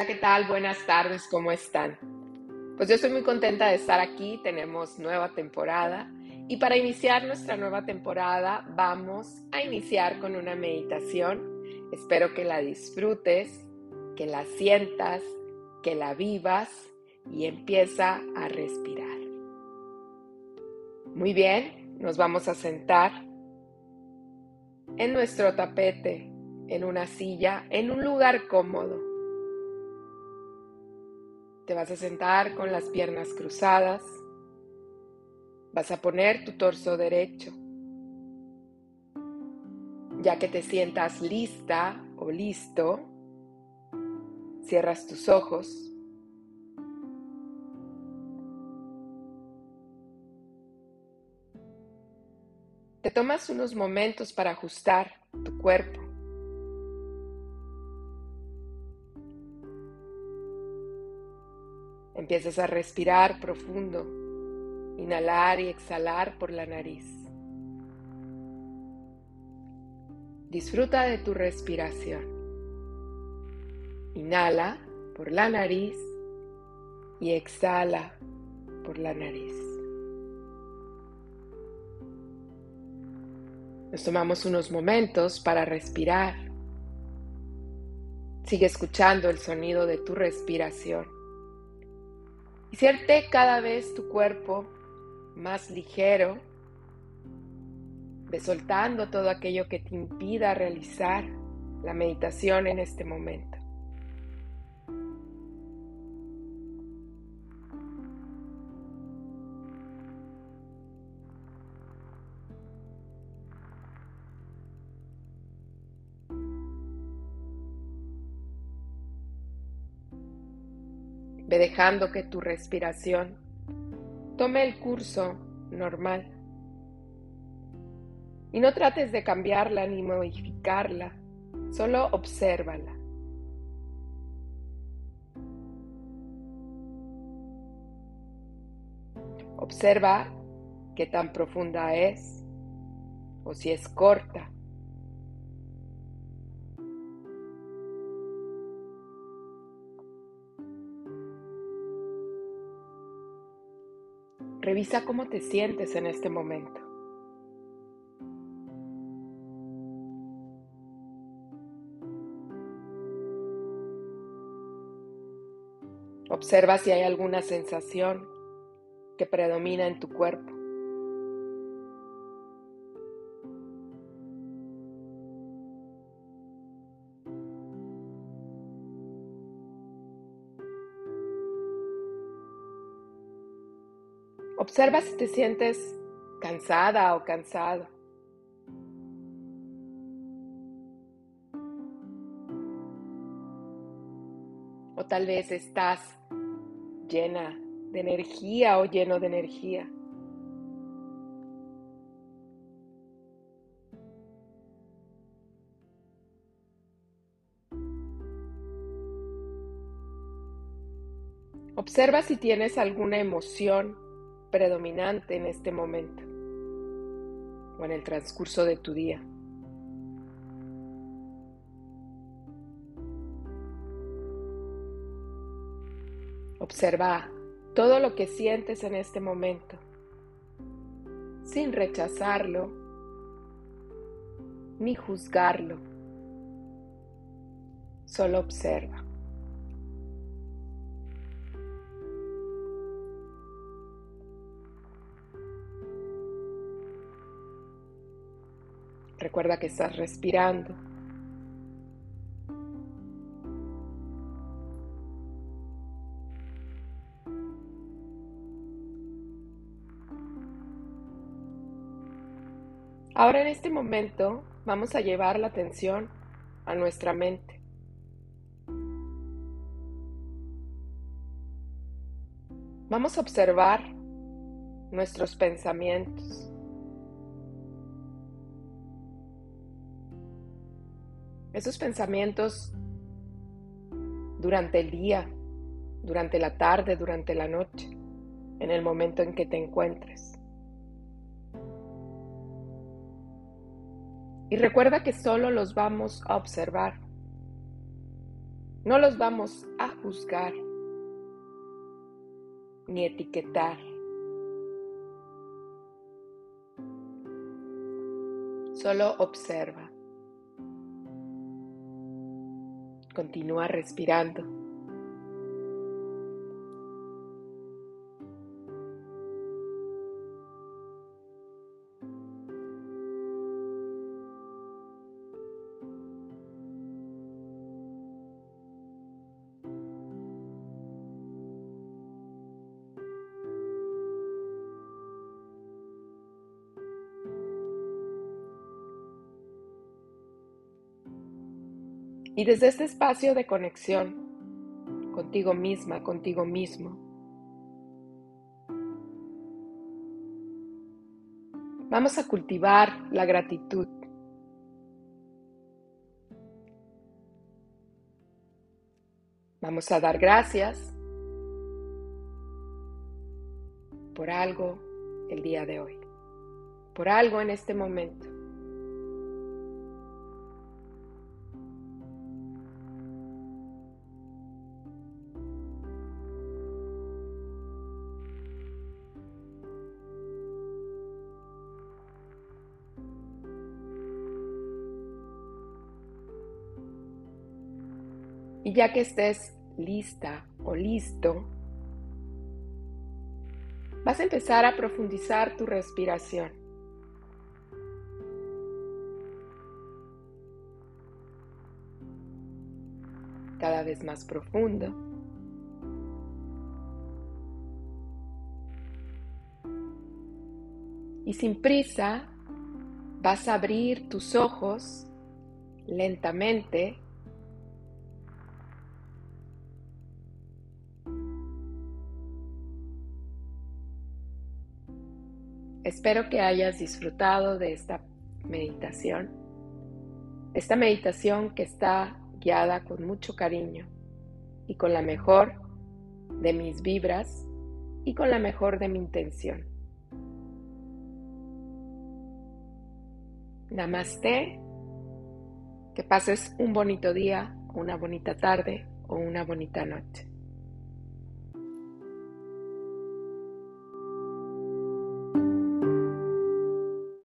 Hola, ¿qué tal? Buenas tardes, ¿cómo están? Pues yo estoy muy contenta de estar aquí, tenemos nueva temporada y para iniciar nuestra nueva temporada vamos a iniciar con una meditación. Espero que la disfrutes, que la sientas, que la vivas y empieza a respirar. Muy bien, nos vamos a sentar en nuestro tapete, en una silla, en un lugar cómodo. Te vas a sentar con las piernas cruzadas. Vas a poner tu torso derecho. Ya que te sientas lista o listo, cierras tus ojos. Te tomas unos momentos para ajustar tu cuerpo. Empiezas a respirar profundo, inhalar y exhalar por la nariz. Disfruta de tu respiración. Inhala por la nariz y exhala por la nariz. Nos tomamos unos momentos para respirar. Sigue escuchando el sonido de tu respiración y cada vez tu cuerpo más ligero, soltando todo aquello que te impida realizar la meditación en este momento. Ve dejando que tu respiración tome el curso normal. Y no trates de cambiarla ni modificarla, solo obsérvala. Observa qué tan profunda es o si es corta. Revisa cómo te sientes en este momento. Observa si hay alguna sensación que predomina en tu cuerpo. Observa si te sientes cansada o cansado. O tal vez estás llena de energía o lleno de energía. Observa si tienes alguna emoción predominante en este momento o en el transcurso de tu día. Observa todo lo que sientes en este momento sin rechazarlo ni juzgarlo. Solo observa. Recuerda que estás respirando. Ahora en este momento vamos a llevar la atención a nuestra mente. Vamos a observar nuestros pensamientos. Esos pensamientos durante el día, durante la tarde, durante la noche, en el momento en que te encuentres. Y recuerda que solo los vamos a observar. No los vamos a juzgar ni etiquetar. Solo observa. Continúa respirando. Y desde este espacio de conexión contigo misma, contigo mismo, vamos a cultivar la gratitud. Vamos a dar gracias por algo el día de hoy, por algo en este momento. Y ya que estés lista o listo, vas a empezar a profundizar tu respiración. Cada vez más profundo. Y sin prisa vas a abrir tus ojos lentamente Espero que hayas disfrutado de esta meditación, esta meditación que está guiada con mucho cariño y con la mejor de mis vibras y con la mejor de mi intención. Namaste, que pases un bonito día, una bonita tarde o una bonita noche.